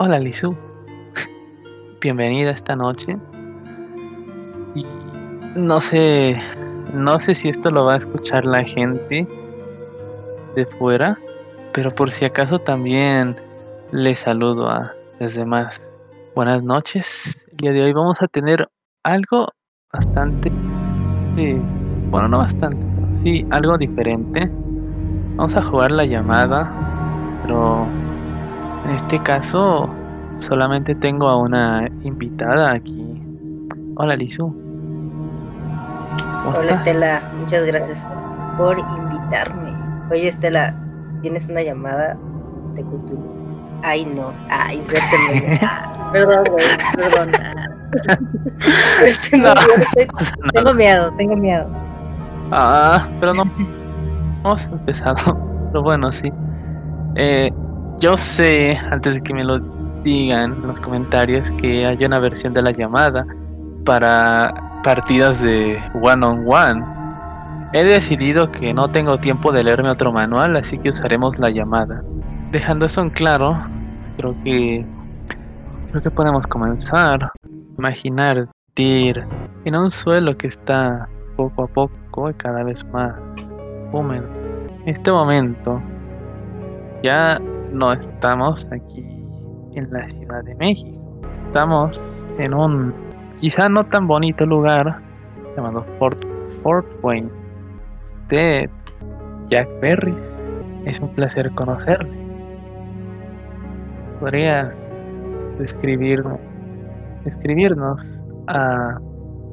Hola Lizu, bienvenida esta noche. No sé, no sé si esto lo va a escuchar la gente de fuera, pero por si acaso también le saludo a los demás. Buenas noches. El día de hoy vamos a tener algo bastante, eh, bueno, no bastante, sí, algo diferente. Vamos a jugar la llamada, pero en este caso solamente tengo a una invitada aquí. Hola Lizu. Hola Estela, muchas gracias por invitarme. Oye Estela, ¿tienes una llamada de Cthulhu? Ay no, ay, insérteme. Ah, perdón, güey, perdón. Este, no, tengo miedo, tengo miedo. Ah, pero no. Hemos empezado. Pero bueno, sí. Eh, yo sé, antes de que me lo digan en los comentarios, que hay una versión de la llamada para partidas de one on one. He decidido que no tengo tiempo de leerme otro manual, así que usaremos la llamada. Dejando eso en claro, creo que creo que podemos comenzar. Imaginar ir en un suelo que está poco a poco y cada vez más húmedo. En este momento ya no estamos aquí en la Ciudad de México. Estamos en un quizá no tan bonito lugar llamado Fort, Fort Wayne. Usted, Jack Perry, es un placer conocerle. ¿Podrías describirnos, describirnos a,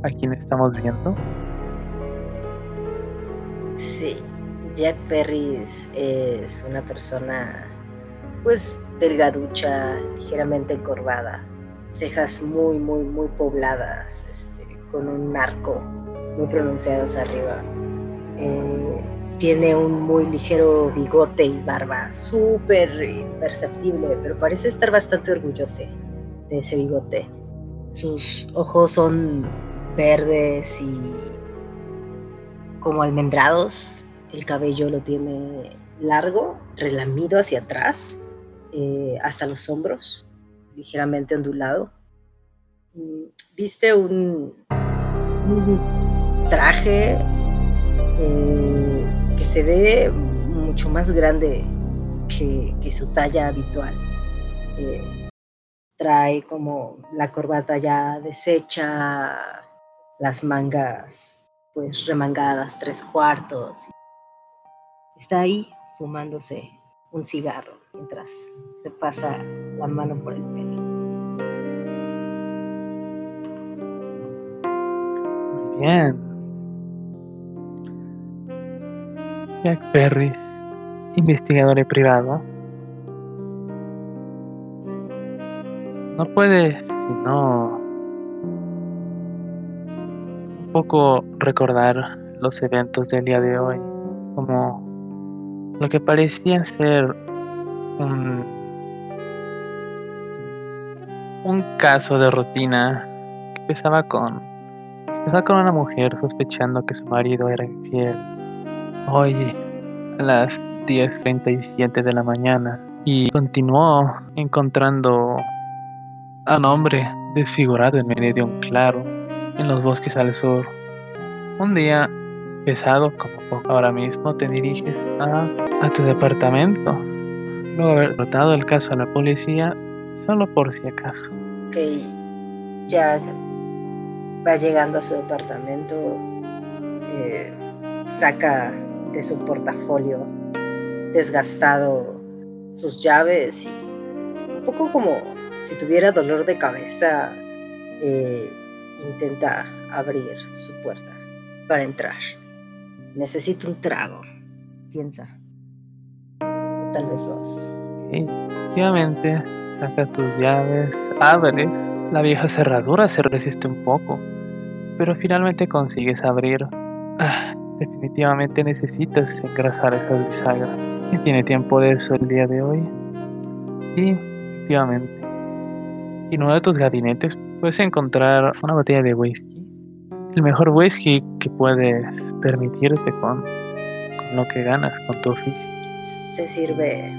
a quien estamos viendo? Sí, Jack Perry es una persona pues delgaducha, ligeramente encorvada, cejas muy, muy, muy pobladas, este, con un arco muy pronunciado hacia arriba. Eh, tiene un muy ligero bigote y barba, súper perceptible, pero parece estar bastante orgulloso de ese bigote. Sus ojos son verdes y como almendrados. El cabello lo tiene largo, relamido hacia atrás eh, hasta los hombros, ligeramente ondulado. Mm, viste un, traje eh, que se ve mucho más grande que, su talla habitual. Eh, trae como la corbata ya deshecha, las mangas pues remangadas tres cuartos. Está ahí fumándose un cigarro mientras se pasa la mano por el pelo. Muy bien. Jack Perry, investigador privado, no puede sino un poco recordar los eventos del día de hoy como lo que parecía ser un, caso de rutina que empezaba con, empezaba con una mujer sospechando que su marido era infiel. Hoy a las 10.37 de la mañana y continuó encontrando a un hombre desfigurado en medio de un claro en los bosques al sur. Un día pesado como ahora mismo te diriges a, a tu departamento. Luego haber tratado el caso a la policía, solo por si acaso. Ok, Jack va llegando a su departamento, eh, saca de su portafolio desgastado sus llaves y un poco como si tuviera dolor de cabeza, eh, intenta abrir su puerta para entrar. Necesito un trago, piensa. Tal vez dos. efectivamente, saca tus llaves, abres. La vieja cerradura se resiste un poco, pero finalmente consigues abrir. Ah, definitivamente necesitas engrasar esas bisagras. ¿Quién tiene tiempo de eso el día de hoy? Sí, efectivamente. En uno de tus gabinetes puedes encontrar una botella de whisky el mejor whisky que puedes permitirte con, lo que ganas, con tu oficio. Se sirve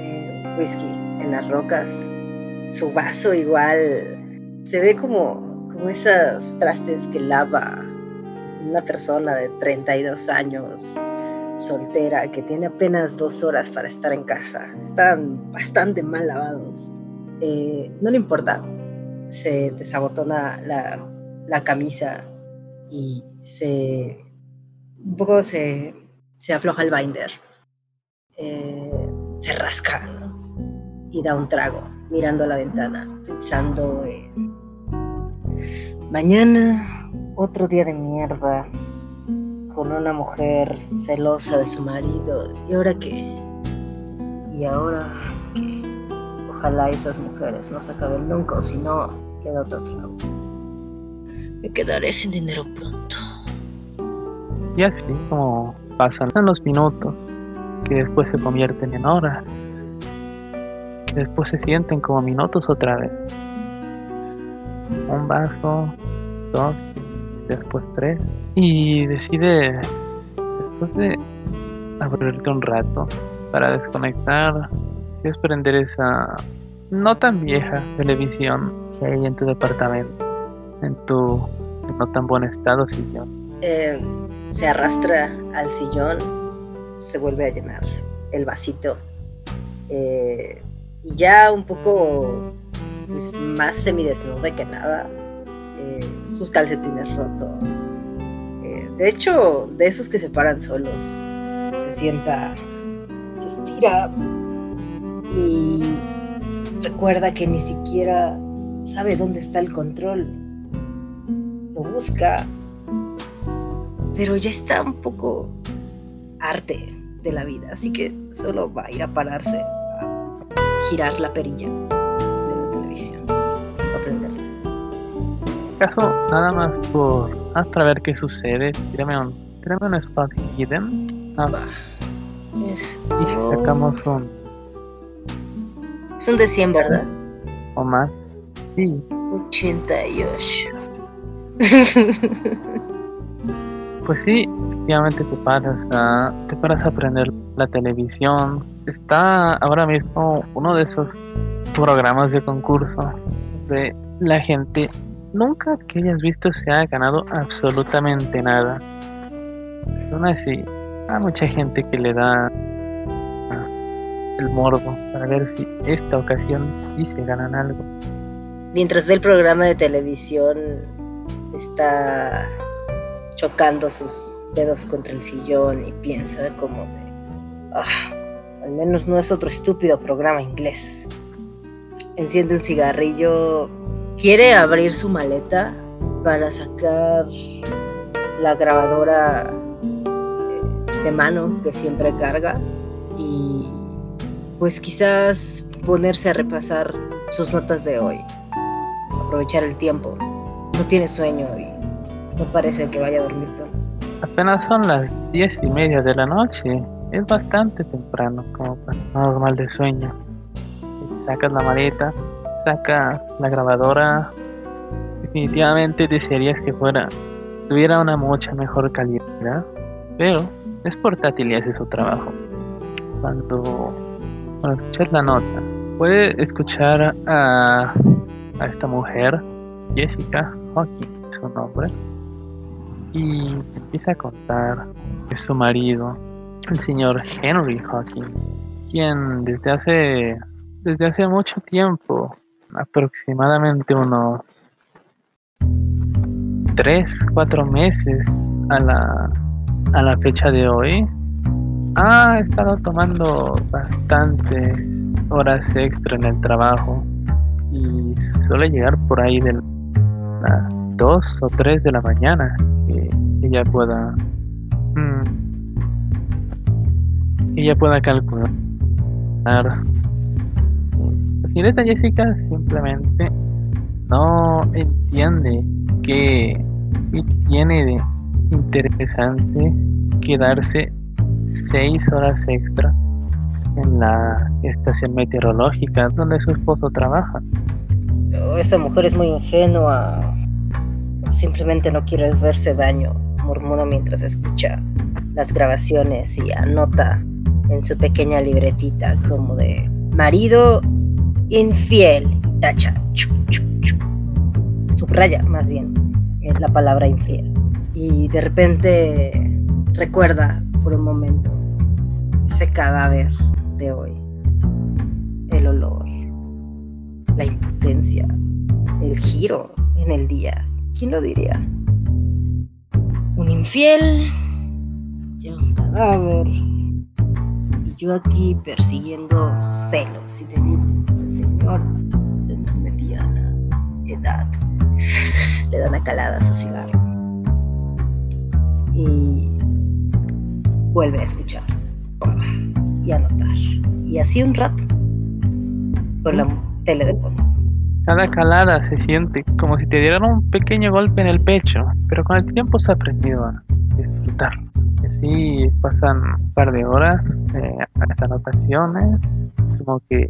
eh, whisky en las rocas su vaso igual se ve como, como esos trastes que lava una persona de 32 años, soltera, que tiene apenas dos horas para estar en casa. Están bastante mal lavados. Eh, no le importa. Se desabotona la, camisa y se un poco se afloja el binder. Eh, se rasca y da un trago mirando a la ventana, pensando en mañana otro día de mierda con una mujer celosa de su marido. ¿Y ahora qué? ¿Y ahora qué? Ojalá esas mujeres no se acaben nunca o si no, le da otro trago. Me quedaré sin dinero pronto. Y así como pasan los minutos, que después se convierten en horas, que después se sienten como minutos otra vez. Un vaso, dos, después tres, y decide, después de abrirte un rato para desconectar, desprender esa no tan vieja televisión que hay en tu departamento, en tu no tan buen estado sillón. Eh, se arrastra al sillón, se vuelve a llenar el vasito. Eh, ya un poco pues, más semidesnuda que nada, eh, sus calcetines rotos. Eh, de hecho, de esos que se paran solos, se sienta, se estira y recuerda que ni siquiera sabe dónde está el control. Lo busca pero ya está un poco arte de la vida, así que solo va a ir a pararse a girar la perilla de la televisión, a prenderla. Caso nada más por hasta ver qué sucede, tírame un, tírame un spot hidden. Ah, Es, y sacamos un es un de 100, ¿verdad? o más. Sí, 88. pues sí, efectivamente te paras a, te paras a prender la televisión. Está ahora mismo uno de esos programas de concurso de la gente nunca que hayas visto se ha ganado absolutamente nada. Aún así, hay mucha gente que le da el morbo para ver si esta ocasión sí se ganan algo. Mientras ve el programa de televisión, está chocando sus dedos contra el sillón y piensa como de, "Ah, al menos no es otro estúpido programa inglés. Enciende un cigarrillo, quiere abrir su maleta para sacar la grabadora eh, de mano que siempre carga y pues quizás ponerse a repasar sus notas de hoy, aprovechar el tiempo. No tiene sueño y no parece que vaya a dormir pronto. Apenas son las diez y media de la noche. Es bastante temprano como para normal de sueño. Sacas la maleta, sacas la grabadora. Definitivamente desearías que fuera, tuviera una mucha mejor calidad, pero es portátil y hace su trabajo. Cuando, cuando escuchas la nota, puedes escuchar a, a esta mujer, Jessica Hawking, su nombre, y empieza a contar de su marido, el señor Henry Hawking, quien desde hace desde hace mucho tiempo, aproximadamente unos 3, 4 meses a la, a la fecha de hoy, ha estado tomando bastantes horas extra en el trabajo y suele llegar por ahí de las 2 o 3 de la mañana. que ella pueda mm, ella pueda calcular la señorita Jessica simplemente no entiende que tiene de interesante quedarse seis horas extra en la estación meteorológica donde su esposo trabaja. Oh, esa mujer es muy ingenua. Simplemente no quiere hacerse daño, murmura mientras escucha las grabaciones y anota en su pequeña libretita como de marido infiel tacha, subraya más bien eh, la palabra infiel. Y de repente recuerda por un momento ese cadáver de hoy, el olor, la impotencia, el giro en el día. ¿Quién lo diría? Infiel, ya un cadáver, y yo aquí persiguiendo celos y delirios de señor en su mediana edad. Le da una calada a su cigarro. Y vuelve a escuchar y a notar. Y así un rato, con la tele de fondo. Cada calada se siente como si te dieran un pequeño golpe en el pecho, pero con el tiempo se ha aprendido a disfrutar. Así pasan un par de horas, eh, anotaciones, como que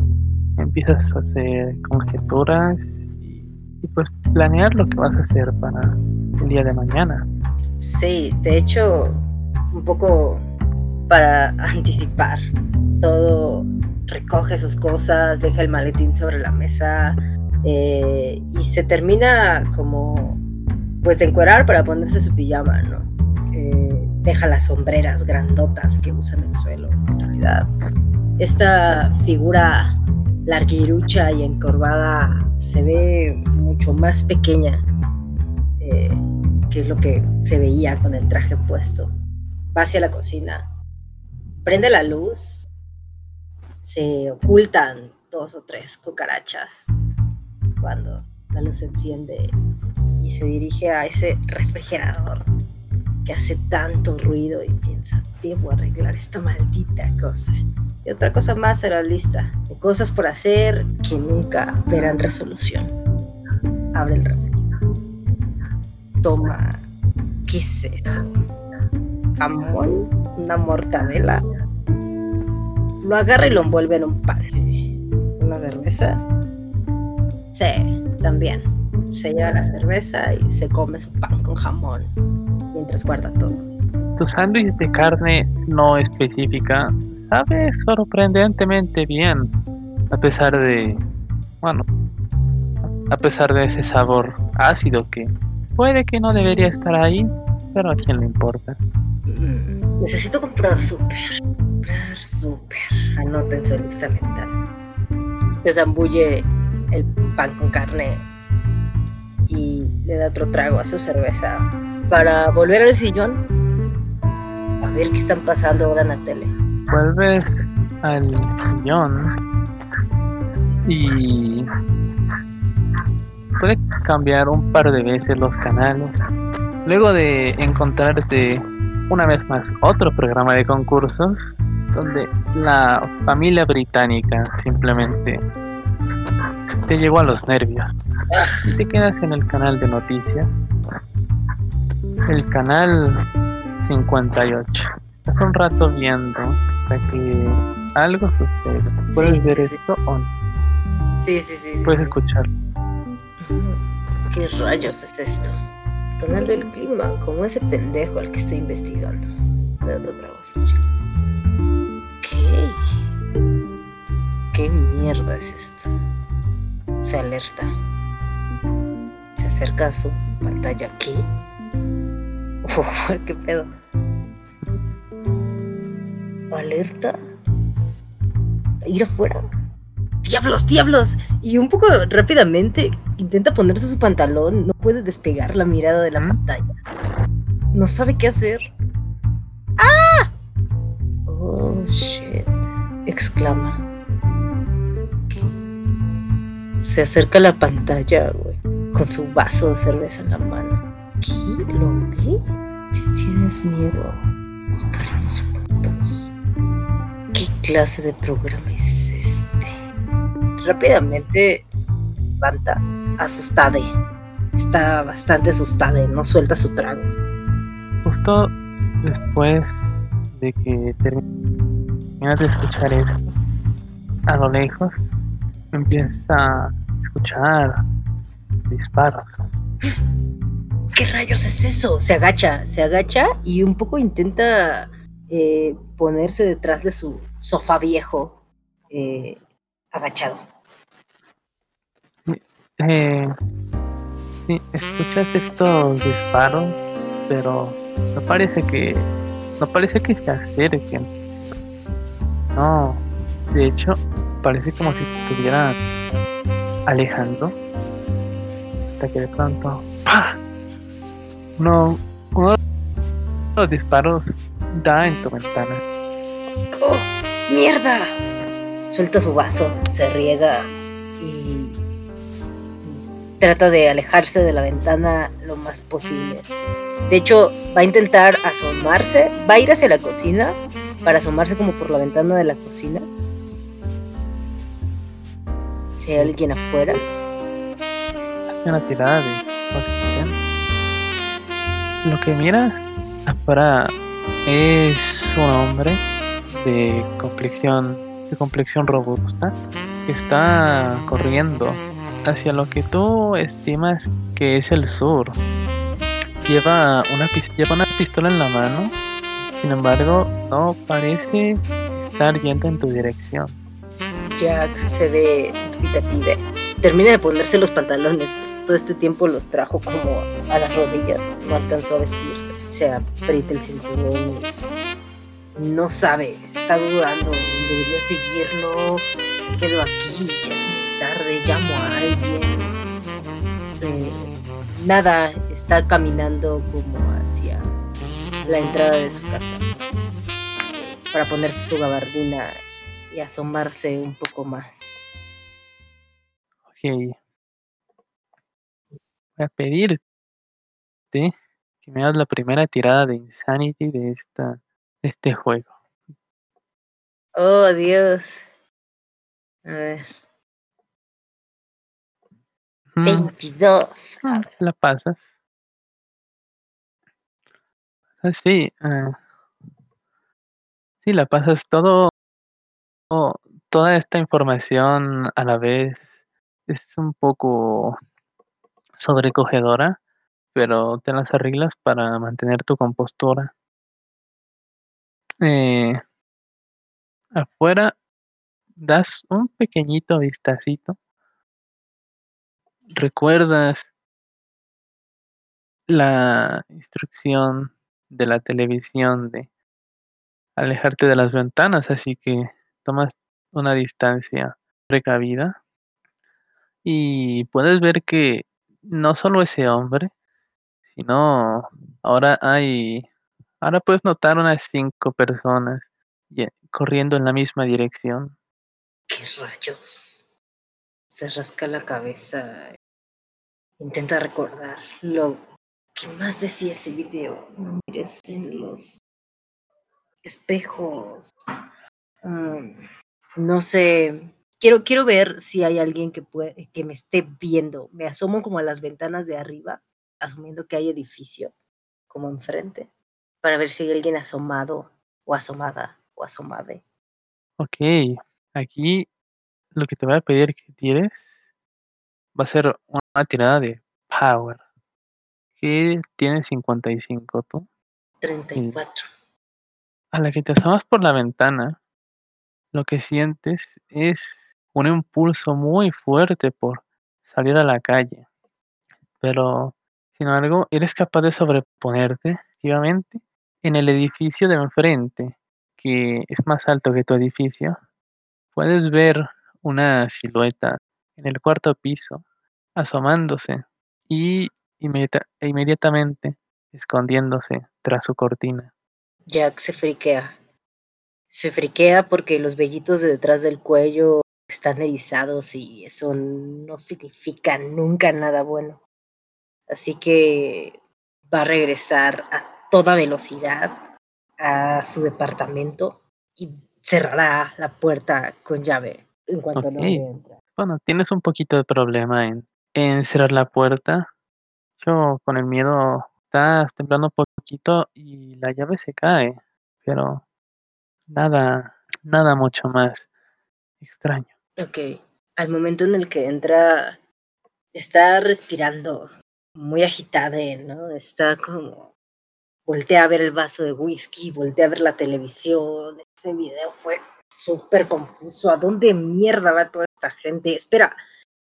empiezas a hacer conjeturas y, pues planear lo que vas a hacer para el día de mañana. Sí, de hecho, un poco para anticipar todo, recoge sus cosas, deja el maletín sobre la mesa, eh, y se termina como pues de encuerar para ponerse su pijama, ¿no? Eh, deja las sombreras grandotas que usan el suelo, en realidad. Esta figura larguirucha y encorvada se ve mucho más pequeña eh, que lo que se veía con el traje puesto. Va hacia la cocina, prende la luz, se ocultan dos o tres cucarachas cuando la luz se enciende y se dirige a ese refrigerador que hace tanto ruido y piensa, debo arreglar esta maldita cosa. Y otra cosa más en la lista de cosas por hacer que nunca verán resolución. Abre el refri. Toma, ¿qué es eso? Jamón, una mortadela. Lo agarra y lo envuelve en un pan. Una cerveza Sí, también. Se lleva la cerveza y se come su pan con jamón mientras guarda todo. Tu sándwich de carne no específica sabe sorprendentemente bien, a pesar de, bueno, a pesar de ese sabor ácido que puede que no debería estar ahí, pero a quién le importa. Mm, necesito comprar súper, comprar súper. Anoten su lista mental. Se zambulle el pan con carne y le da otro trago a su cerveza para volver al sillón a ver qué están pasando ahora en la tele. Vuelves al sillón y puede cambiar un par de veces los canales. Luego de encontrarte una vez más otro programa de concursos donde la familia británica simplemente te llegó a los nervios. Y te quedas en el canal de noticias. El canal 58. Estás un rato viendo hasta que algo sucede. ¿Puedes ver esto o no? Sí, sí, sí. Puedes escucharlo. ¿Qué rayos es esto? Canal del clima, como ese pendejo al que estoy investigando. ¿Qué? ¿Qué mierda es esto? Se alerta. Se acerca a su pantalla aquí. Uf, qué pedo. Alerta. Ir afuera. ¡Diablos, diablos! Y un poco rápidamente intenta ponerse su pantalón. No puede despegar la mirada de la pantalla. No sabe qué hacer. ¡Ah! Oh, shit. exclama se acerca a la pantalla, güey, con su vaso de cerveza en la mano. ¿Qué? ¿Lo qué? Si tienes miedo, buscaremos juntos. ¿Qué clase de programa es este? Rápidamente se levanta, asustada. Está bastante asustada y no suelta su trago. Justo después de que terminas de escuchar esto, a lo lejos empieza a escuchar disparos. ¿Qué rayos es eso? Se agacha, se agacha y un poco intenta eh, ponerse detrás de su sofá viejo, eh, agachado. Eh, sí, escuchas estos disparos, pero no parece que no parece que se acerquen. No, de hecho, parece como si se estuvieran alejando. Hasta que de pronto, uno de los disparos da en tu ventana. ¡Oh! ¡Mierda! Suelta su vaso, se riega y trata de alejarse de la ventana lo más posible. De hecho, va a intentar asomarse, va a ir hacia la cocina para asomarse como por la ventana de la cocina. Si hay alguien afuera. Hace una tirada de. Lo que mira afuera es un hombre de complexión de complexión robusta que está corriendo hacia lo que tú estimas que es el sur. Lleva una, lleva una pistola en la mano, sin embargo, no parece estar yendo en tu dirección. Jack se ve dubitativa. Termina de ponerse los pantalones. Todo este tiempo los trajo como a las rodillas. No alcanzó a vestirse. Se aprieta el cinturón. No sabe. Está dudando. Debería seguirlo. Quedo aquí. Ya es muy tarde. Llamo a alguien. Eh, nada. Está caminando como hacia la entrada de su casa. Para ponerse su gabardina y asomarse un poco más. Ok. Voy a pedirte que me hagas la primera tirada de Insanity de, esta, de este juego. Oh, Dios. A ver. Mm, 22. A ah, la pasas. Ah, sí, ah, sí, la pasas todo, todo- toda esta información a la vez es un poco sobrecogedora, pero te las arreglas para mantener tu compostura. Eh, afuera das un pequeñito vistacito. Recuerdas la instrucción de la televisión de alejarte de las ventanas, así que tomas una distancia precavida y puedes ver que no solo ese hombre, sino ahora hay, ahora puedes notar unas cinco personas corriendo en la misma dirección. ¿Qué rayos? Se rasca la cabeza. Intenta recordar lo que más decía ese video. No mires en los espejos. No sé. Quiero, quiero ver si hay alguien que, puede, que me esté viendo. Me asomo como a las ventanas de arriba, asumiendo que hay edificio como enfrente, para ver si hay alguien asomado o asomada o asomade. Ok, aquí lo que te voy a pedir que tires va a ser una tirada de power. Que tiene 55 tú. 34. A la que te asomas por la ventana, lo que sientes es un impulso muy fuerte por salir a la calle. Pero, sin embargo, eres capaz de sobreponerte activamente en el edificio de enfrente, que es más alto que tu edificio. Puedes ver una silueta en el cuarto piso asomándose y inmediata- inmediatamente escondiéndose tras su cortina. Jack se friquea. Se friquea porque los vellitos de detrás del cuello están erizados y eso no significa nunca nada bueno. Así que va a regresar a toda velocidad a su departamento y cerrará la puerta con llave en cuanto no entra. Bueno, tienes un poquito de problema en, en cerrar la puerta. Yo con el miedo estás temblando un poquito y la llave se cae, pero nada, nada mucho más extraño. Ok. Al momento en el que entra, está respirando muy agitada, ¿no? Está como. Voltea a ver el vaso de whisky, voltea a ver la televisión. Ese video fue súper confuso. ¿A dónde mierda va toda esta gente? Espera,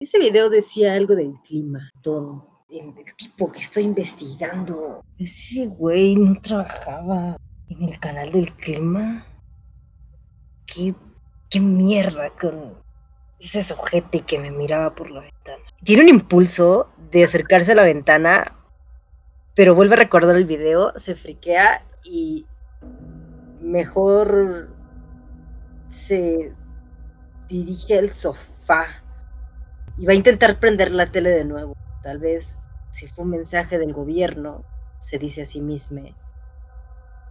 Ese video decía algo del clima, don. El tipo que estoy investigando. Ese güey no trabajaba en el canal del clima. Qué, qué mierda con ese sujete que me miraba por la ventana. Tiene un impulso de acercarse a la ventana, pero vuelve a recordar el video, se friquea y mejor se dirige al sofá y va a intentar prender la tele de nuevo. Tal vez si fue un mensaje del gobierno, se dice a sí mismo,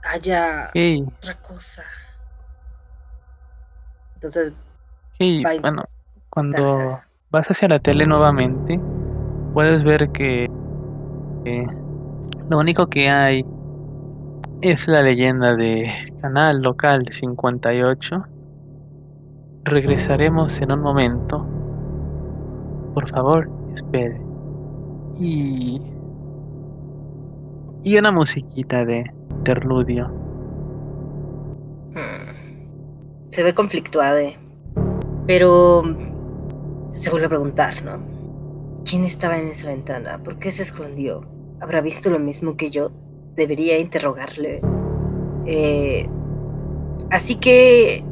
haya otra cosa. Entonces, bueno, cuando vas hacia la tele nuevamente, puedes ver que lo único que hay es la leyenda de Canal Local 58. Regresaremos en un momento. Por favor, espere. Y. Y una musiquita de interludio. Hmm. Se ve conflictuada. Pero. Se vuelve a preguntar, ¿no? ¿Quién estaba en esa ventana? ¿Por qué se escondió? ¿Habrá visto lo mismo que yo? debería interrogarle. Eh, así que,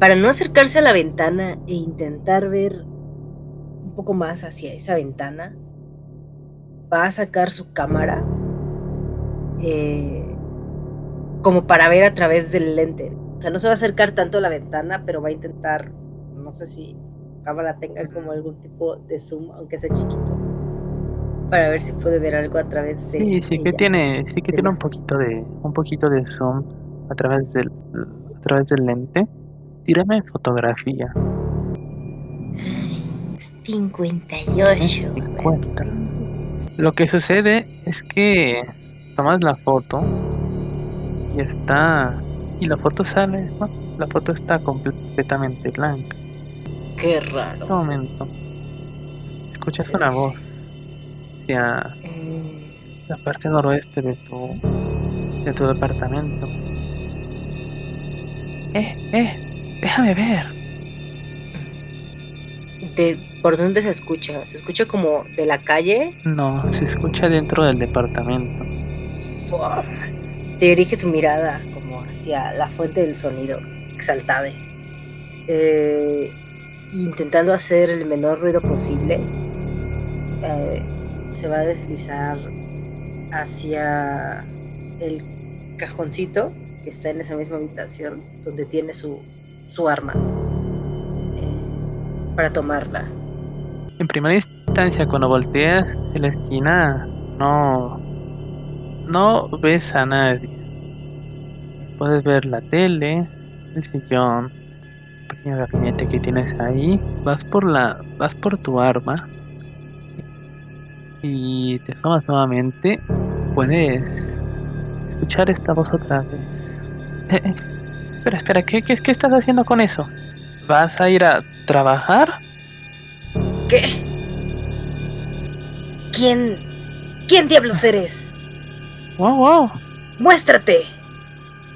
para no acercarse a la ventana e intentar ver un poco más hacia esa ventana, va a sacar su cámara eh, como para ver a través del lente. O sea, no se va a acercar tanto a la ventana, pero va a intentar, no sé si cámara tenga como algún tipo de zoom, aunque sea chiquito para ver si puede ver algo a través de sí sí que tiene sí que tiene un poquito de un poquito de zoom a través del a través del lente. Tírame fotografía. 58 50 lo que sucede es que tomas la foto y está y la foto sale la foto está completamente blanca qué raro un momento escuchas una voz hacia la parte noroeste de tu, de tu departamento. Eh, eh, déjame ver. ¿De por dónde se escucha? ¿Se escucha como de la calle? No, se escucha dentro del departamento. Te dirige su mirada hacia la fuente del sonido, exaltada. Eh, intentando hacer el menor ruido posible. Eh, se va a deslizar hacia el cajoncito que está en esa misma habitación donde tiene su, su arma eh, para tomarla. En primera instancia, cuando volteas en la esquina, no, no ves a nadie. Puedes ver la tele, el sillón, el pequeño gabinete que tienes ahí. Vas por la, vas por tu arma y te asomas nuevamente, puedes escuchar esta voz otra vez. Eh, eh, espera, espera, ¿qué, qué, ¿qué estás haciendo con eso? ¿Vas a ir a trabajar? ¿Qué? ¿Quién? ¿Quién diablos eres? Wow, wow. ¡Muéstrate!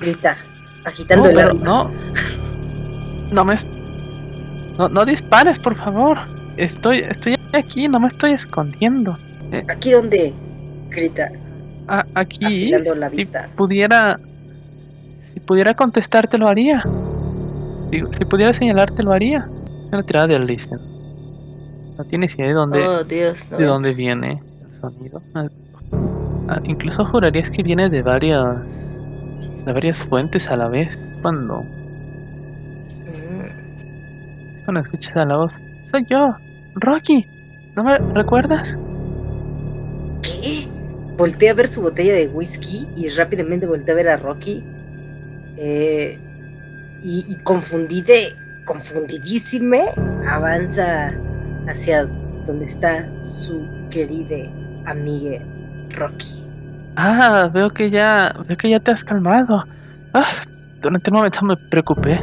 Grita, agitando el arma. No. No me. No, no dispares, por favor. Estoy, estoy aquí, no me estoy escondiendo. Eh, ¿Aquí dónde? Grita. aquí. la vista. Si pudiera. Si pudiera contestarte, lo haría. Si, si pudiera señalarte, lo haría. Una tirada de listen. No tienes idea de dónde. Oh, Dios, De dónde viene el sonido. Ah, incluso jurarías que viene de varias. De varias fuentes a la vez. Cuando. Cuando escuchas a la voz. Soy yo, Rocky. ¿No me recuerdas? ¿Qué? Volté a ver su botella de whisky y rápidamente volteé a ver a Rocky. Eh, y, y confundida, confundidísime, avanza hacia donde está su querida amiga Rocky. Ah, veo que ya, veo que ya te has calmado. Ah, durante un momento me preocupé.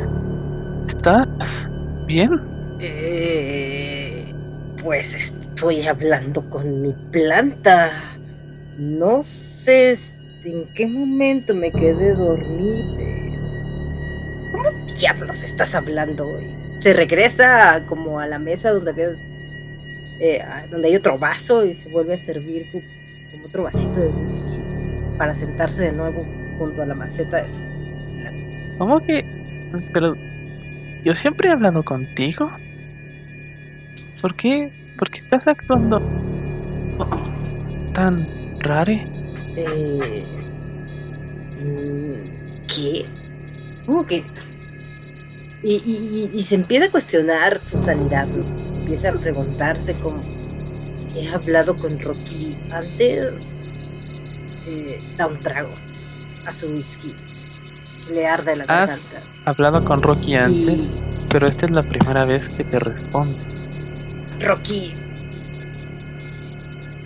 ¿Estás bien? Eh, pues estoy hablando con mi planta. No sé en qué momento me quedé dormida. ¿Cómo diablos estás hablando hoy? Se regresa como a la mesa donde había eh, donde hay otro vaso y se vuelve a servir otro vasito de whisky para sentarse de nuevo junto a la maceta de su. ¿Cómo que? Pero yo siempre he hablado contigo. ¿Por qué? ¿Por qué estás actuando tan rare? Eh, mm, ¿Qué? ¿Cómo que? Y, y, se empieza a cuestionar su sanidad. Empieza a preguntarse cómo he hablado con Rocky antes. Eh, da un trago a su whisky. Le arde la garganta. hablado con Rocky antes, pero esta es la primera vez que te responde. Rocky.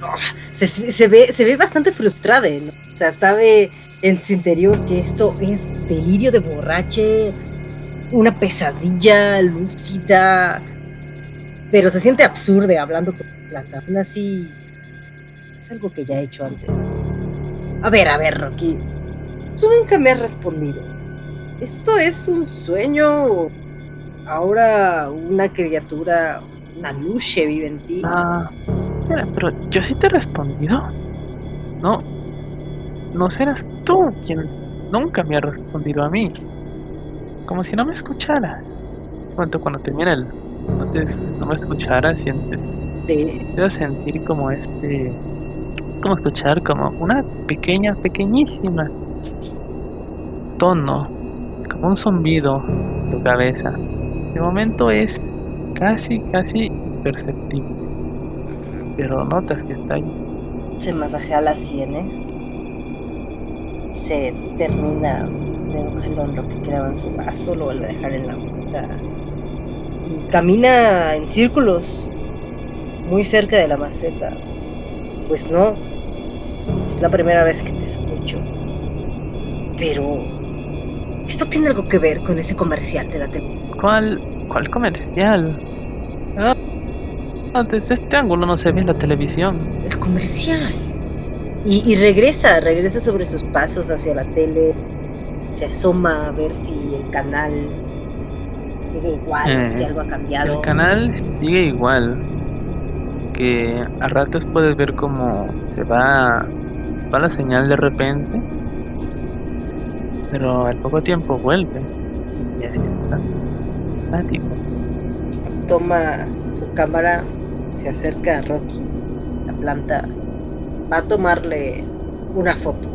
Oh, se, ve, se ve bastante frustrada, O sea, sabe en su interior que esto es delirio de borrache, una pesadilla lúcida, pero se siente absurda hablando con planta. Aún así, es algo que ya he hecho antes. A ver, a ver, Rocky. Tú nunca me has respondido. ¿Esto es un sueño? Ahora una criatura, una luche vive en ti. Ah, pero yo sí te he respondido. No, no serás tú quien nunca me ha respondido a mí. Como si no me escucharas. Cuando, cuando termina el. No, me escucharas, sientes. Debo sentir como este. Como escuchar como una pequeña, pequeñísima tono. Como un zumbido en tu cabeza. De momento es casi, casi imperceptible. Pero notas que está ahí. Se masajea las sienes se termina de un jalón lo que quedaba en su vaso, lo vuelve a dejar en la boca. Y camina en círculos muy cerca de la maceta. Pues no, es la primera vez que te escucho. Pero esto tiene algo que ver con ese comercial de la tele. ¿Cuál, cuál comercial? Ah, desde este ángulo no se ve en la televisión. El comercial. Y, regresa, regresa sobre sus pasos hacia la tele, se asoma a ver si el canal sigue igual, si eh, algo ha cambiado. El canal sigue igual, que a ratos puedes ver cómo se va, va la señal de repente, pero al poco tiempo vuelve y así está, estático. Toma su cámara, se acerca a Rocky, la planta va a tomarle una foto.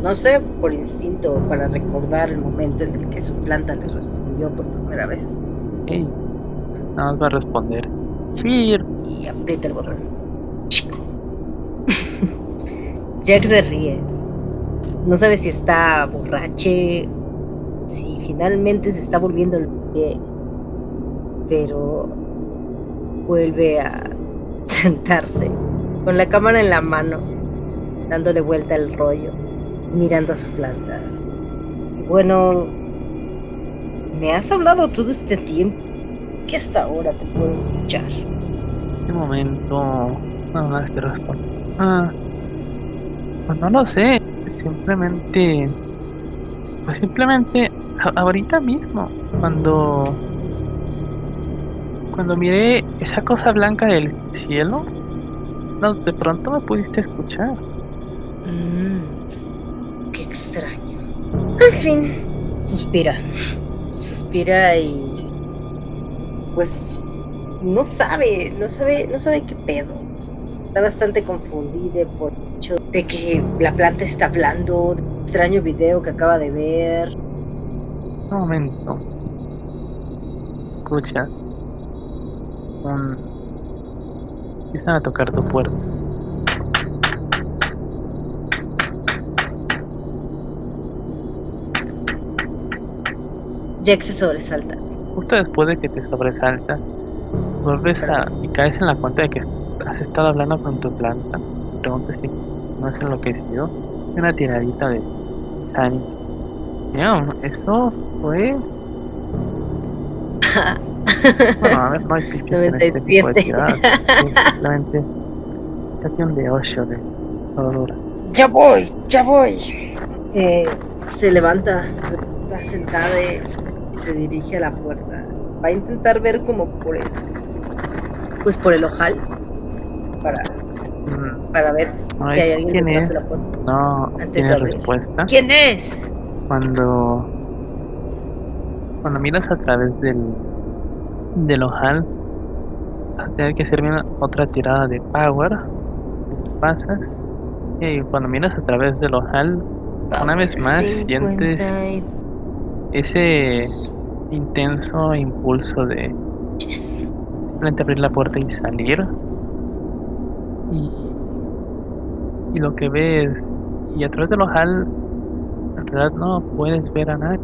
No sé, por instinto, para recordar el momento en el que su planta le respondió por primera vez. Sí, nada más va a responder. Sí. Y aprieta el botón. Jack se ríe. No sabe si está borrache, si finalmente se está volviendo pie, pero vuelve a sentarse con la cámara en la mano dándole vuelta el rollo, mirando a su planta. Bueno, me has hablado todo este tiempo que hasta ahora te puedo escuchar. De momento, no más te respondo. Ah, pues no lo sé, simplemente, pues simplemente ahorita mismo, cuando, cuando miré esa cosa blanca del cielo, no, de pronto me pudiste escuchar. Mm, qué extraño. En fin, suspira. Suspira y. Pues. No sabe, no sabe, no sabe qué pedo. Está bastante confundida por el hecho de que la planta está hablando, del extraño video que acaba de ver. Un momento. Escucha. Un... Empiezan a tocar tu puerta. Jack se sobresalta. Justo después de que te sobresaltas, vuelves a y caes en la cuenta de que has estado hablando con tu planta. Preguntas si no has enloquecido. Una tiradita de Sani. eso fue. bueno, a ver, no hay piches en este tipo de tiradas. Estación de 8 de dolor. Ya voy, ya voy. Eh, se levanta, está sentada se dirige a la puerta. Va a intentar ver como por el, pues por el ojal para, para ver si Ay, hay alguien ¿quién detrás es? de la puerta. No Antes de abrir. respuesta. ¿Quién es? Cuando cuando miras a través del del ojal vas a tener que hacerme una- otra tirada de power. Pasas y cuando miras a través del ojal una vez más sientes 50 y- ese intenso impulso de Yes. simplemente abrir la puerta y salir. Y, y lo que ves, y a través del ojal, en realidad no puedes ver a nadie.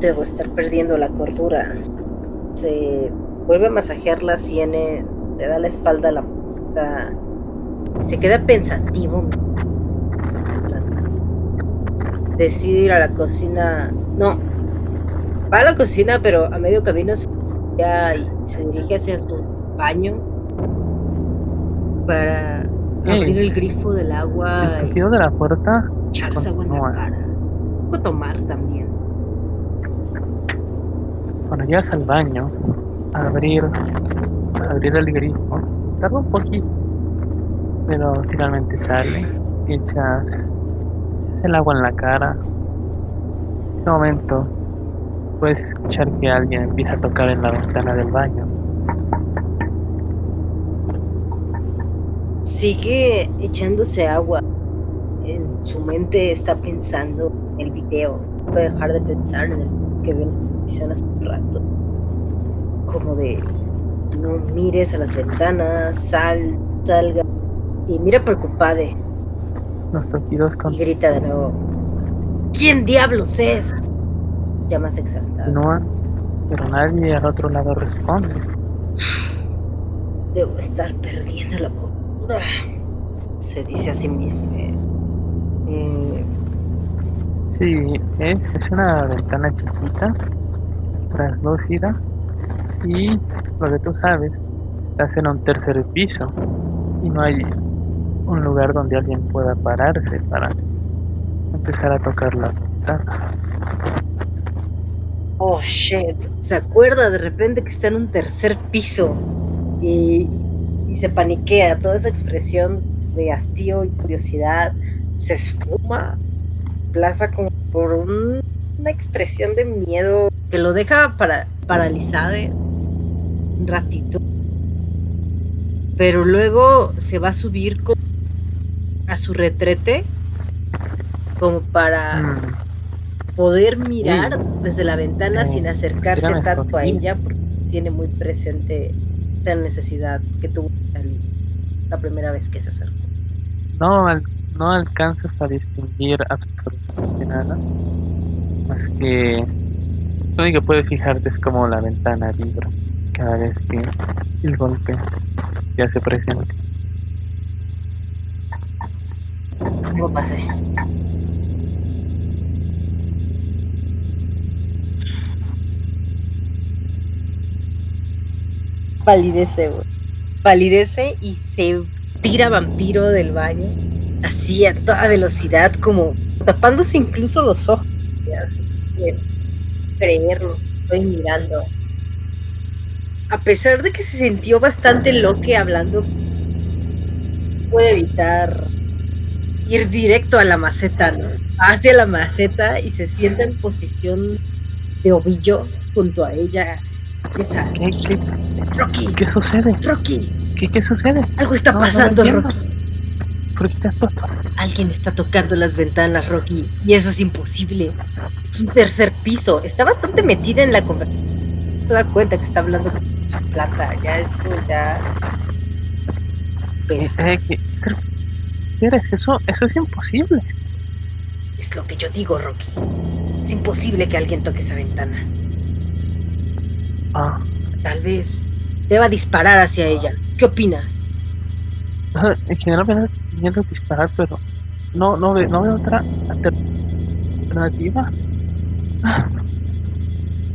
Debo estar perdiendo la cordura. Se vuelve a masajear las sienes, le da la espalda a la puerta. Se queda pensativo. Decide ir a la cocina. No. Va a la cocina, pero a medio camino se, y se dirige hacia su baño para abrir el grifo del agua El y de la puerta, echarse agua en la cara. Un poco tomar también. cuando llegas al baño, abrir, abrir el grifo, tarda un poquito, pero finalmente sale, y echas, el agua en la cara. En ese momento, puedes escuchar que alguien empieza a tocar en la ventana del baño. Sigue echándose agua. En su mente está pensando en el video. No puede dejar de pensar en el que vio en la televisión hace un rato. Como de no mires a las ventanas, sal, salga. Y mira preocupada y Los toquidos grita de nuevo. ¿Quién diablos es? Ya más exaltado. continúan, pero nadie al otro lado responde. Debo estar perdiendo la cordura. Se dice a sí mismo. Eh, Sí, es, es una ventana chiquita, translúcida, y lo que tú sabes, estás en un tercer piso y no hay un lugar donde alguien pueda pararse para empezar a tocar la ventana. Oh shit. Se acuerda de repente que está en un tercer piso y, y se paniquea. Toda esa expresión de hastío y curiosidad se esfuma. Plaza como por un- una expresión de miedo que lo deja para, paralizado un ratito. Pero luego se va a subir co- a su retrete como para Mm, poder mirar desde la ventana Eh, sin acercarse mejor tanto a ella porque tiene muy presente esta necesidad que tuvo la primera vez que se acercó. No, no alcanzas a distinguir absolutamente nada, más que lo único que puedes fijarte es como la ventana vibra cada vez que el golpe se hace presente. ¿Cómo pasé? Palidece, güey. Palidece y se tira vampiro del baño. Así a toda velocidad, como tapándose incluso los ojos. Creerlo, estoy mirando. A pesar de que se sintió bastante loque hablando, puede evitar ir directo a la maceta, ¿no? Hacia la maceta y se sienta en posición de ovillo junto a ella. Esa, ¿Qué, qué, Rocky, qué sucede? Rocky, ¿Qué, qué sucede? algo está No, no pasando, entiendo. Rocky. ¿Por qué estás todo? Alguien está tocando las ventanas, Rocky, y eso es imposible. Es un tercer piso. Está bastante metida en la conversación. Se da cuenta que está hablando con su plata. Ya esto, ya. Eh, ¿qué, pero, ¿qué eres? Eso, eso es imposible. es lo que yo digo, Rocky. Es imposible que alguien toque esa ventana. Ah, Tal vez deba disparar hacia ella. ¿Qué opinas? en general me da disparar, pero no, no, ve, no veo otra alter- alternativa.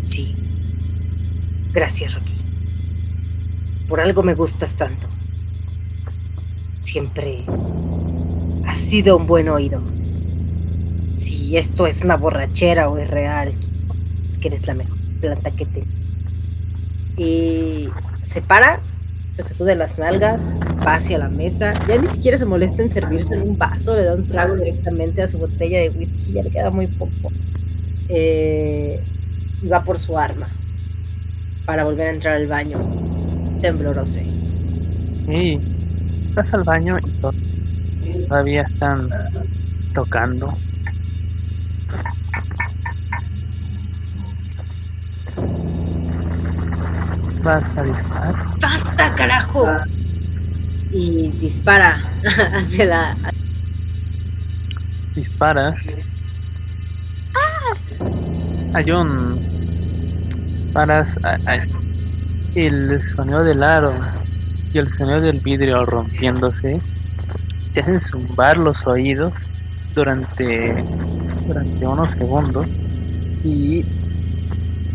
Sí. Gracias, Rocky. Por algo me gustas tanto. Siempre has sido un buen oído. Si esto es una borrachera o es real, es que eres la mejor planta que te. Y se para, se sacude las nalgas, va hacia la mesa, ya ni siquiera se molesta en servirse en un vaso, le da un trago directamente a su botella de whisky, ya le queda muy poco. Eh, y va por su arma para volver a entrar al baño, temblorose. Sí, vas al baño y todavía están tocando. Vas a disparar. ¡Basta, carajo! Y dispara hacia la. Disparas. Hay un. Paras. a- a- el sonido del aro y el sonido del vidrio rompiéndose te hacen zumbar los oídos durante durante unos segundos y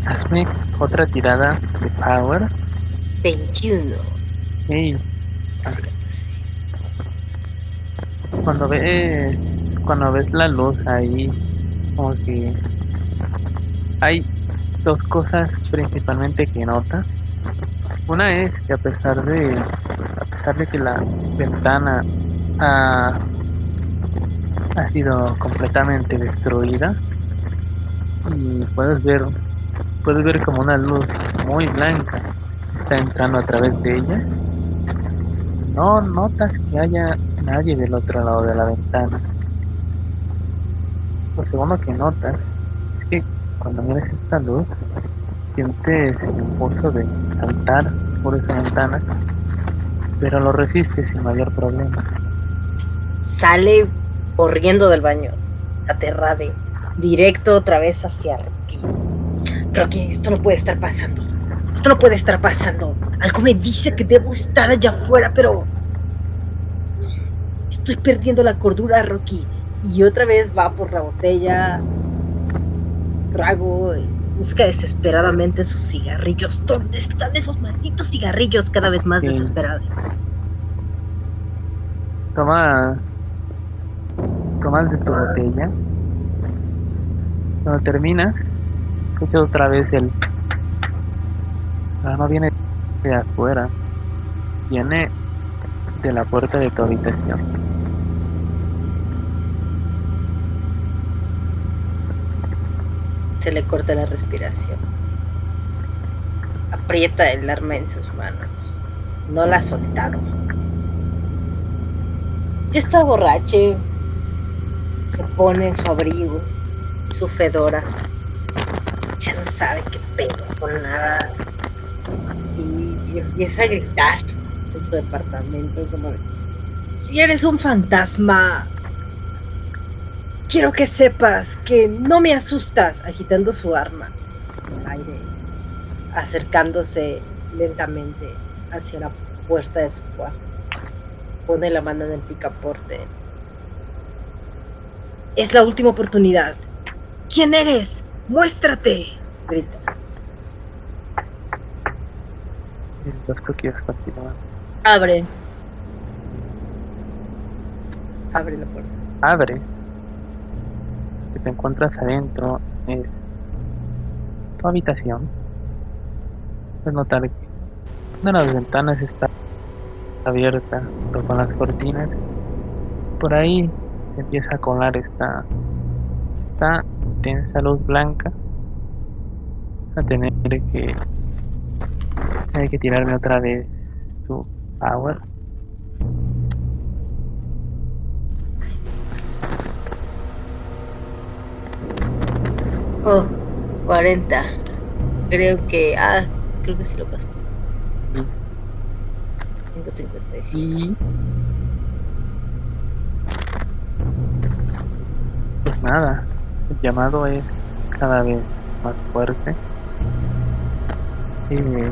hazme otra tirada de power 21. y Así lo pasé. cuando ves cuando ves la luz ahí como que hay dos cosas principalmente que notas una es que a pesar de a pesar de que la ventana ha, ha sido completamente destruida y puedes ver puedes ver como una luz muy blanca. Está entrando a través de ella. No notas que haya nadie del otro lado de la ventana. Lo segundo que notas es que cuando miras esta luz sientes el impulso de saltar por esa ventana pero lo resistes sin mayor problema. Sale corriendo del baño, aterrade, directo otra vez hacia Rocky. Rocky, esto no puede estar pasando. Esto no puede estar pasando. Algo me dice que debo estar allá afuera, pero... Estoy perdiendo la cordura, Rocky. Y otra vez va por la botella, trago, y busca desesperadamente sus cigarrillos. ¿Dónde están esos malditos cigarrillos? Cada vez más Sí. desesperado. Toma. Tomas de tu botella. Cuando terminas, escuchas otra vez el. Ahora no viene de afuera, viene de la puerta de tu habitación. Se le corta la respiración. Aprieta el arma en sus manos. No la ha soltado. Ya está borrache. Se pone su abrigo, su fedora. Ya no sabe qué pedo con nada. Y, empieza a gritar en su departamento como de, si eres un fantasma, Quiero que sepas que no me asustas, agitando su arma en el aire, acercándose lentamente hacia la puerta de su cuarto. Pone la mano en el picaporte. Es la última oportunidad. ¿Quién eres? ¡Muéstrate! grita. Entonces tú quieres continuar. Abre. Abre la puerta. Abre. Que te encuentras adentro es tu habitación. Puedes notar que una de las ventanas está abierta, pero con las cortinas. Por ahí se empieza a colar esta, esta intensa luz blanca. A tener que hay que tirarme otra vez su power. Oh, 40. Creo que. Ah, creo que sí lo pasé. Sí. 5.55. Y pues nada, llamado es cada vez más fuerte. Eh,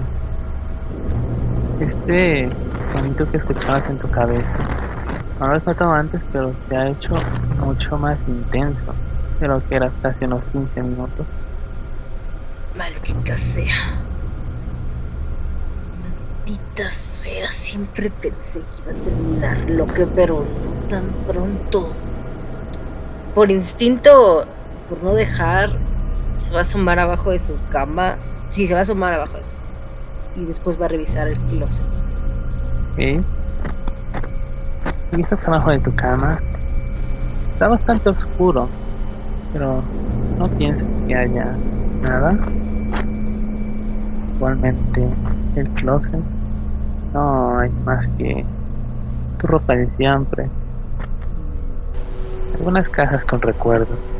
este sonido que escuchabas en tu cabeza, no lo has notado antes, pero se ha hecho mucho más intenso de lo que era hasta hace unos 15 minutos. Maldita sea. Maldita sea. Siempre pensé que iba a terminar lo que, pero no tan pronto. Por instinto, por no dejar, se va a asomar abajo de su cama. Sí, se va a asomar abajo de su Y después va a revisar el closet. Y estás abajo de tu cama. Está bastante oscuro, pero no piensas que haya nada. Igualmente, el closet no hay más que tu ropa de siempre. Algunas cajas con recuerdos.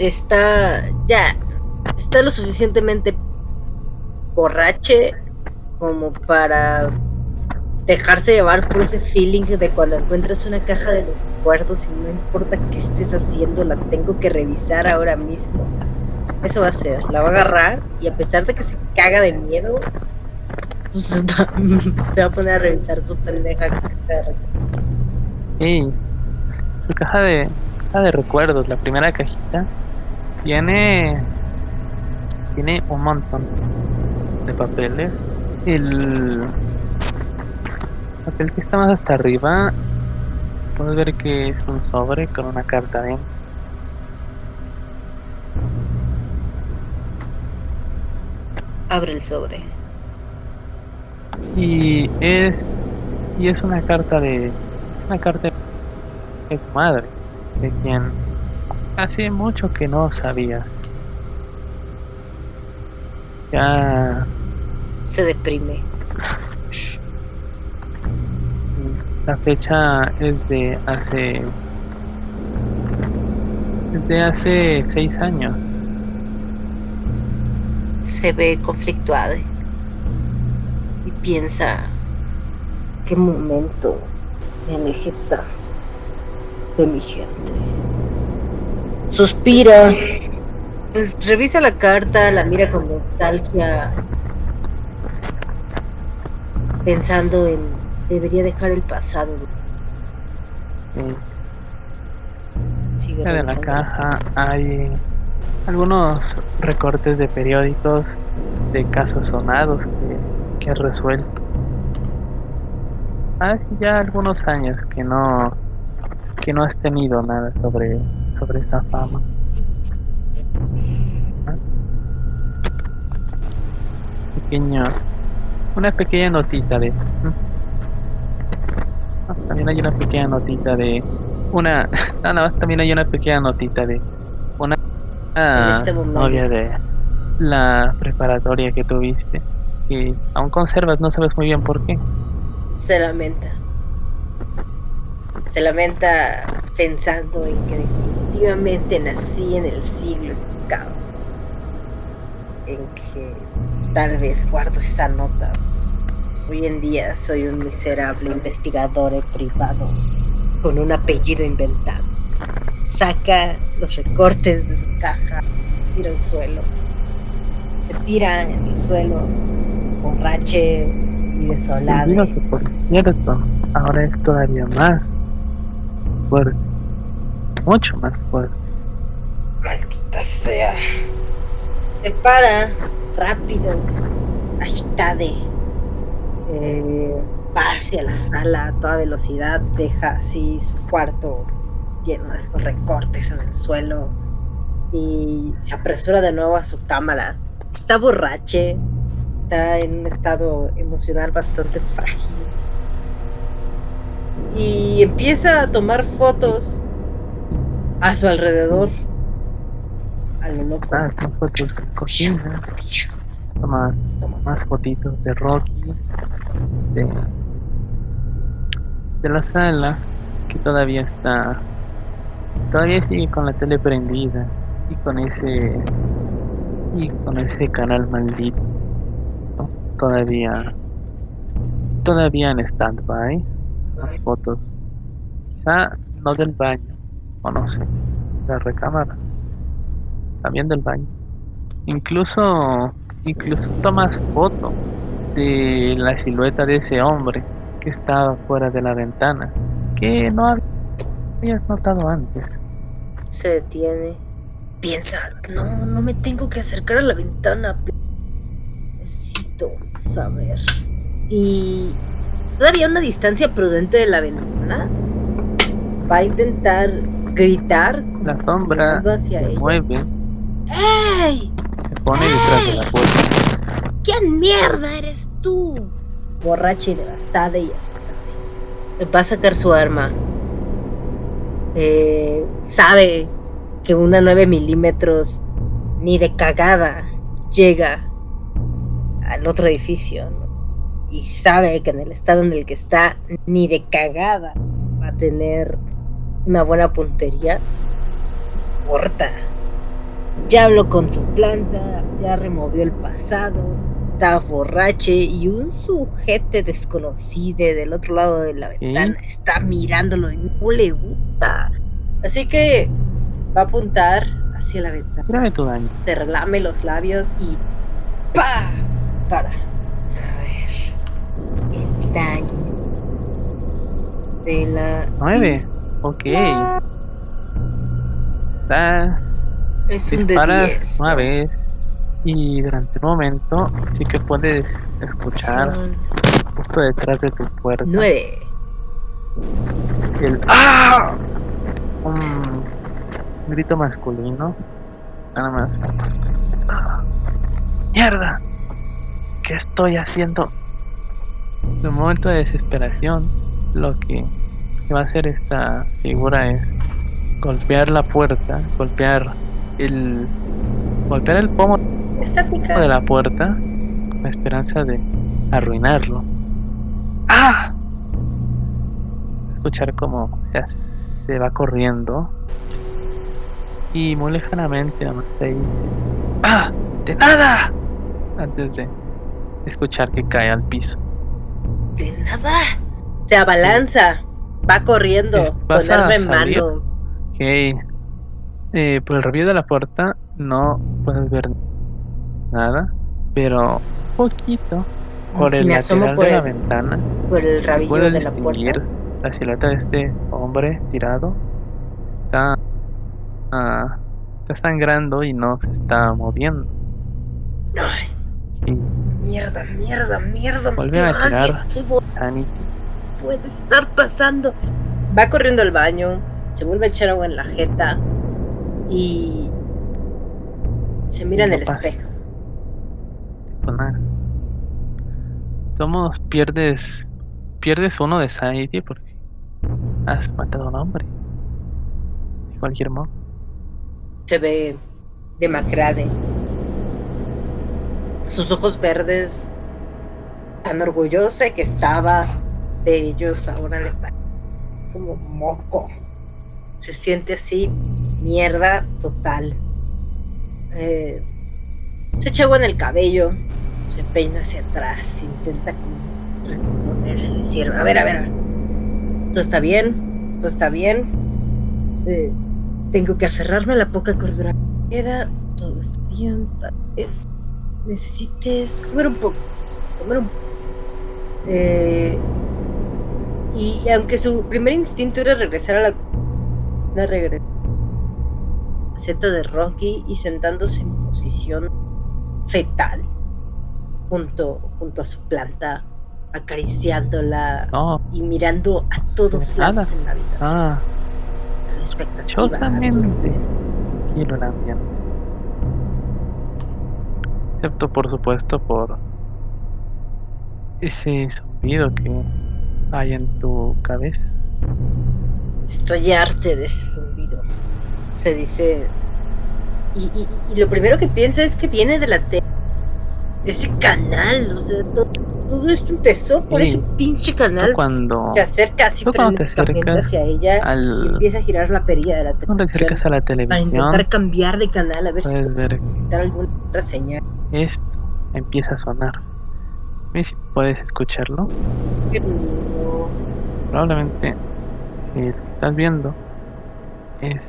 Está ya, está lo suficientemente borrache como para dejarse llevar por ese feeling de cuando encuentras una caja de recuerdos y no importa qué estés haciendo, la tengo que revisar ahora mismo. Eso va a ser, la va a agarrar y a pesar de que se caga de miedo, pues se va, a poner a revisar su pendeja caja de recuerdos. Sí, su caja de, caja de recuerdos, la primera cajita, tiene, tiene un montón de papeles. El papel que está más hasta arriba, puedes ver que es un sobre con una carta dentro. Abre el sobre. Y es y es una carta de una carta de tu madre, de quien hace mucho que no sabías. Ya se deprime. La fecha es de hace es de hace seis años. Se ve conflictuado y piensa qué momento me alejé de mi gente. Suspira. Pues revisa la carta, la mira con nostalgia, pensando en debería dejar el pasado. Sigue en la caja hay algunos recortes de periódicos de casos sonados que, que he resuelto. Hace ya algunos años que no que no has tenido nada sobre sobre esa fama. Pequeño, una pequeña notita de. Ah, también hay una pequeña notita de una. Nada más también hay una pequeña notita de una este novia de la preparatoria que tuviste y aún conservas, no sabes muy bien por qué. Se lamenta se lamenta pensando en que definitivamente nací en el siglo equivocado, en que tal vez guardo esta nota. Hoy en día soy un miserable investigador privado con un apellido inventado. Saca los recortes de su caja, tira al suelo. Se tira en el suelo, borrache y desolado. que por cierto, ahora es todavía más fuerte. Mucho más fuerte. Maldita sea. Se para rápido, agitade. Eh, va hacia la sala a toda velocidad, deja así su cuarto lleno de estos recortes en el suelo y se apresura de nuevo a su cámara. Está borrache, está en un estado emocional bastante frágil y empieza a tomar fotos a su alrededor. A lo loco. Ah, fotos de cocina. Toma, más fotitos de Rocky, de, de la sala, que todavía está, todavía sigue con la tele prendida y con ese, y con ese canal maldito, todavía, todavía en stand-by fotos. Quizá no del baño, o no sé, la recámara. También del baño. Incluso, incluso tomas foto de la silueta de ese hombre que estaba fuera de la ventana, que no habías notado antes. Se detiene, piensa, no, no me tengo que acercar a la ventana. Necesito saber. Y todavía una distancia prudente de la ventana, va a intentar gritar. La sombra hacia se mueve, ¡Ey! se pone detrás de la puerta. ¿Quién mierda eres tú? Borracha y devastada y asustada. Va a sacar su arma. Eh, sabe que una 9 milímetros ni de cagada llega al otro edificio. Y sabe que en el estado en el que está, ni de cagada va a tener una buena puntería. Corta. Ya habló con su planta, ya removió el pasado, está borrache y un sujete desconocido del otro lado de la ventana está mirándolo y no le gusta. Así que va a apuntar hacia la ventana. Tírame tu daño. Se relame los labios y ¡pa! Para. A ver. El daño de la. Nueve. Ok. Da, Es un de disparas 10. una vez y durante un momento sí que puedes escuchar justo detrás de tu puerta 9. el ¡Ah! Un grito masculino. Nada más. ¡Ah! ¡Mierda! ¿Qué estoy haciendo? En un momento de desesperación, lo que, va a hacer esta figura es golpear la puerta, golpear el golpear el pomo de la puerta con la esperanza de arruinarlo. ¡Ah! Escuchar como se, hace- se va corriendo y muy lejanamente dice, ¡Ah! ¡De nada! Antes de escuchar que cae al piso. De nada. Se abalanza. Va corriendo. Con arma en mano. Ok. Eh, por el review de la puerta no puedes ver nada, pero poquito por el Me asomo lateral por de la ventana Por el rabillo de la puerta. la silueta de este hombre tirado. Está, ah, está sangrando y no se está moviendo. Ay, mierda, mierda, mierda. Vuelve a tirar. Annie, puede estar pasando. Va corriendo al baño. Se vuelve a echar agua en la jeta. Y. Se mira en el pasa. espejo. pues nada. Todos pierdes pierdes uno de sanity porque has matado a un hombre. De cualquier modo. Se ve demacrade. Sus ojos verdes, tan orgullosa que estaba de ellos, ahora le parece como moco. Se siente así, mierda total. Eh, se echa agua en el cabello, se peina hacia atrás, intenta como recomponerse, decir, a ver, a ver, a ver. Todo está bien, todo está bien. Eh, tengo que aferrarme a la poca cordura que queda. Todo está bien, tal vez necesites comer un poco. Comer un poco. Eh, y aunque su primer instinto era regresar a la la regre- Z de Rocky y sentándose en posición fetal junto, junto a su planta, acariciándola y mirando a todos Nada. lados en la habitación. ah, la expectativa. Tranquilo el ambiente. Excepto por supuesto por ese zumbido que hay en tu cabeza. Estoy arte de ese zumbido. Se dice. Y, y- lo primero que piensa es que viene de la tele. De ese canal. O sea, to- todo, esto empezó por Sí. ese pinche canal. cuando, Se acerca así te frenéticamente hacia ella y al, empieza a girar la perilla de la cuando te televisión acercas a la para televisión, intentar cambiar de canal a ver si puedes puede ver dar alguna otra señal. esto empieza a sonar. Dime si puedes escucharlo. Pero Probablemente si estás viendo es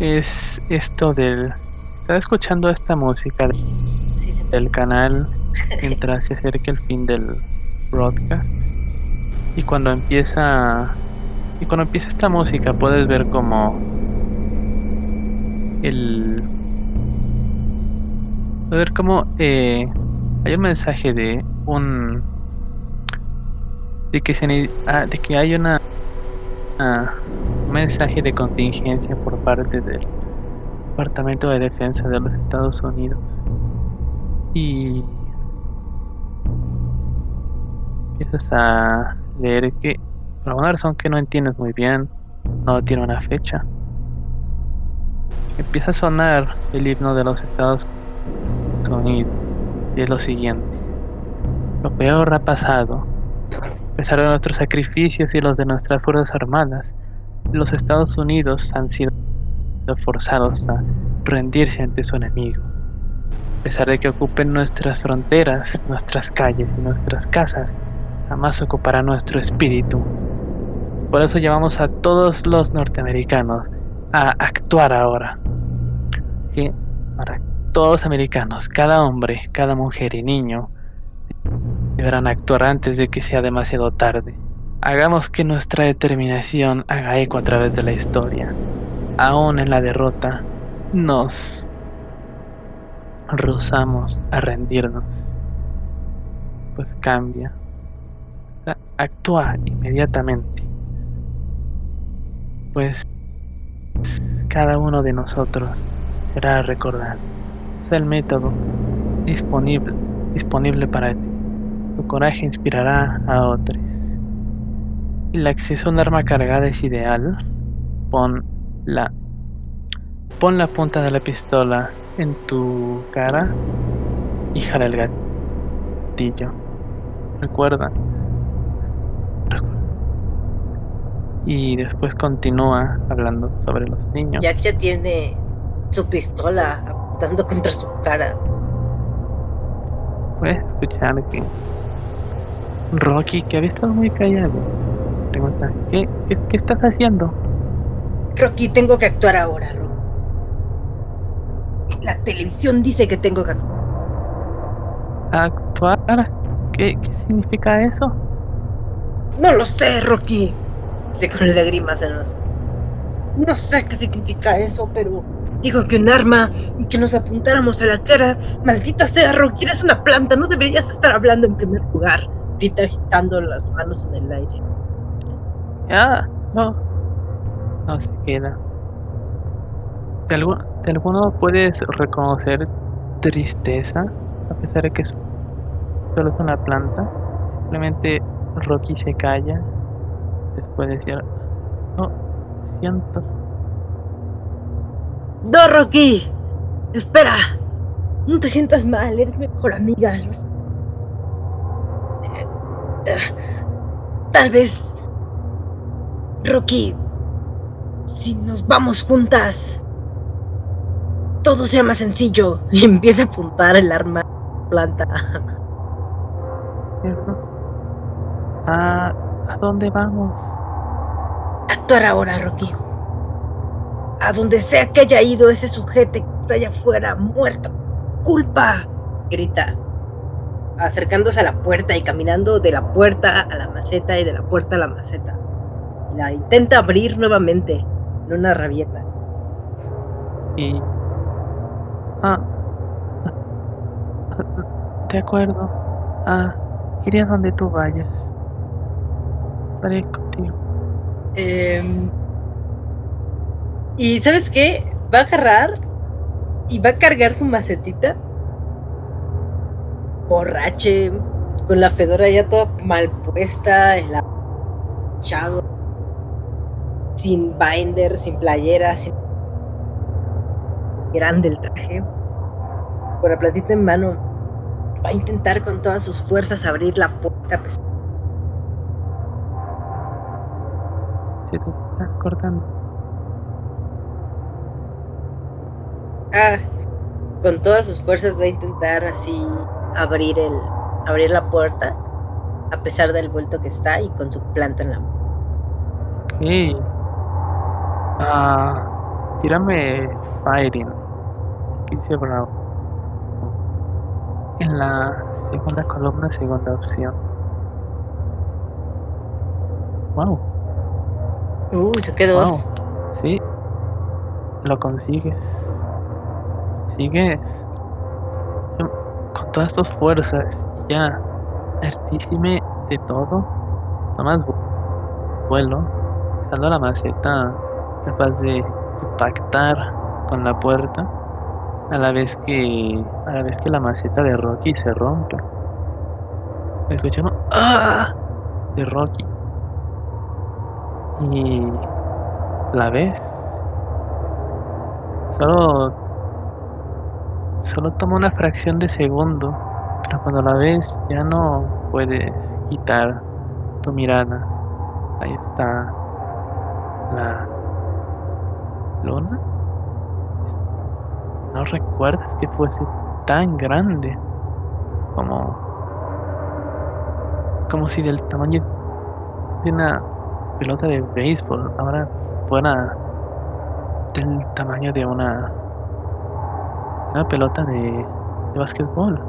es esto del estás escuchando esta música sí del canal mientras se acerca el fin del broadcast. Y cuando empieza y cuando empieza esta música puedes ver como el puedes ver como eh, hay un mensaje de un de que se ah, de que hay una un mensaje de contingencia por parte del Departamento de Defensa de los Estados Unidos. Y empiezas a leer que por alguna razón que no entiendes muy bien, no tiene una fecha. Empieza a sonar el himno de los Estados Unidos y es lo siguiente. Lo peor ha pasado. A pesar de nuestros sacrificios y los de nuestras Fuerzas Armadas, los Estados Unidos han sido forzados a rendirse ante su enemigo. A pesar de que ocupen nuestras fronteras, nuestras calles y nuestras casas, jamás ocupará nuestro espíritu. Por eso llamamos a todos los norteamericanos a actuar ahora. Que para todos americanos, cada hombre, cada mujer y niño, deberán actuar antes de que sea demasiado tarde. Hagamos que nuestra determinación haga eco a través de la historia. Aún en la derrota, nos rozamos a rendirnos. Pues cambia. Actúa inmediatamente. Pues cada uno de nosotros será recordado. Es el método disponible, disponible para ti. Tu coraje inspirará a otros. El acceso a un arma cargada es ideal. Pon la, pon la punta de la pistola en tu cara y jala el gatillo. Recuerda. Y después continúa hablando sobre los niños. Jack ya tiene su pistola apuntando contra su cara. Puedes escuchar que Rocky, que había estado muy callado, pregunta, ¿qué, qué, qué estás haciendo? Rocky, tengo que actuar ahora, Rocky. La televisión dice que tengo que actuar. ¿Actuar? ¿Qué, qué significa eso? No lo sé, Rocky. Se con lágrimas en los. No sé qué significa eso, pero dijo que un arma y que nos apuntáramos a la cara. Maldita sea, Rocky, eres una planta. No deberías estar hablando en primer lugar. Grita agitando las manos en el aire. Ya, no. No se queda. ¿De, algún, ¿De alguno puedes reconocer tristeza? A pesar de que solo es una planta. Simplemente Rocky se calla. Después de decir, no, siento. No, Rocky. Espera. No te sientas mal, eres mi mejor amiga. Los... Eh, eh, tal vez... Rocky, si nos vamos juntas, todo sea más sencillo. Y empieza a apuntar el arma planta. ¿A, ¿A dónde vamos? Actuar ahora, Rocky. A donde sea que haya ido ese sujeto que está allá afuera, muerto. ¡Culpa! grita, acercándose a la puerta y caminando de la puerta a la maceta y de la puerta a la maceta. La intenta abrir nuevamente, en una rabieta. Y... Ah. De acuerdo. Ah, iré a donde tú vayas. Estaré contigo. Em, y ¿sabes qué? Va a agarrar y va a cargar su macetita. Borrache, con la fedora ya toda mal puesta, el echado, sin binder, sin playera, sin grande el traje. Con la platita en mano, va a intentar con todas sus fuerzas abrir la puerta. pues, Se te está cortando. Ah, con todas sus fuerzas va a intentar así abrir el abrir la puerta a pesar del vuelto que está y con su planta en la mano. Ok. Ah, tírame Fighting. 15 Bravo. En la segunda columna, segunda opción. Wow. Uh, saqué dos. Wow. Sí. Lo consigues. Sigues. Con todas tus fuerzas. Ya. Artísime de todo. Tomas vu- vuelo. estando la maceta capaz de impactar con la puerta a la vez que a la vez que la maceta de Rocky se rompe. Escuchamos ¡Ah! de Rocky. Y la ves. Solo solo toma una fracción de segundo, pero cuando la ves ya no puedes quitar tu mirada. Ahí está la luna. No recuerdas que fuese tan grande como como si del tamaño de una pelota de béisbol ahora fuera del tamaño de una una pelota de, de básquetbol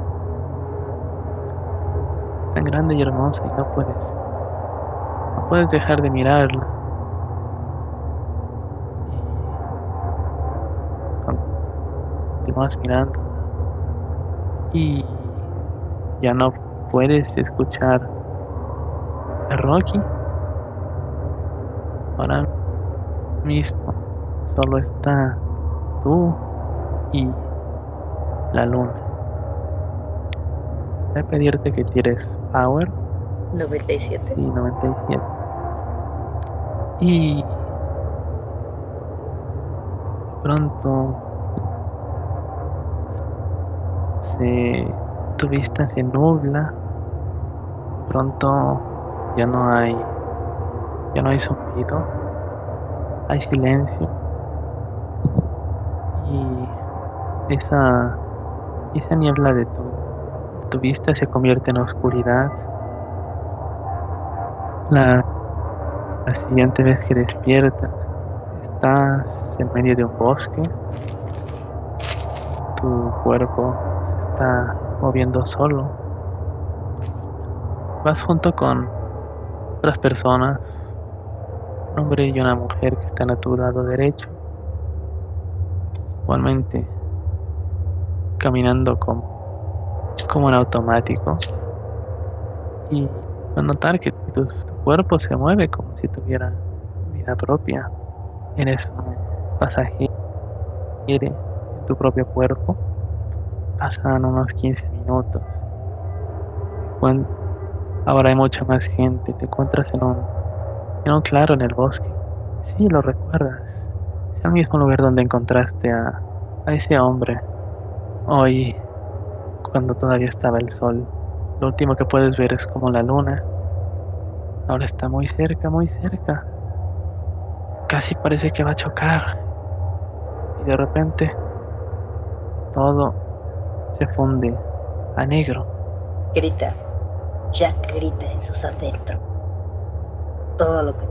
tan grande y hermosa y no puedes no puedes dejar de mirarla continúas mirando y ya no puedes escuchar a Rocky ahora mismo solo está tú y la luna. Voy a pedirte que tires Power. 97. Y 97. Y pronto se, tu vista se nubla. Pronto ya no hay ya no hay sonido. Hay silencio. Y esa esa niebla de tu, tu vista se convierte en oscuridad. La, la siguiente vez que despiertas, estás en medio de un bosque. Tu cuerpo está moviendo solo. Vas junto con otras personas, un hombre y una mujer que están a tu lado derecho. Igualmente caminando como, como en automático y notar que tu, cuerpo se mueve como si tuviera vida propia. Eres un pasajero en tu propio cuerpo. Pasan unos 15 minutos. Cuando ahora hay mucha más gente. Te encuentras en un, en un claro en el bosque. Sí, lo recuerdas. Es el mismo lugar donde encontraste a, a ese hombre Hoy, cuando todavía estaba el sol, lo último que puedes ver es como la luna. Ahora está muy cerca, muy cerca. Casi parece que va a chocar. Y de repente, todo se funde a negro. Grita. Jack grita en sus adentros. Todo lo que...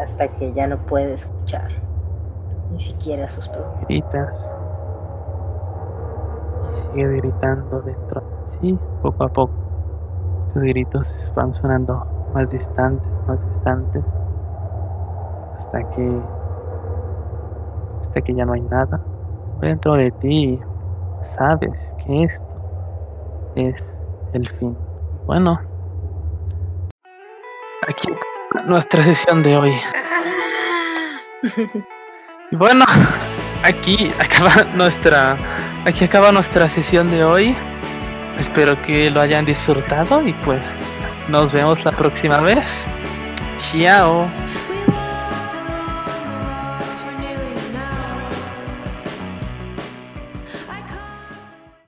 Hasta que ya no puede escuchar. Ni siquiera sus propios. Gritas sigue gritando dentro. Sí, poco a poco. Tus gritos van sonando más distantes, más distantes. Hasta que. Hasta que ya no hay nada. Dentro de ti sabes que esto es el fin. Bueno. Aquí nuestra sesión de hoy. Y bueno, aquí acaba nuestra aquí acaba nuestra sesión de hoy. Espero que lo hayan disfrutado y pues nos vemos la próxima vez. Chao.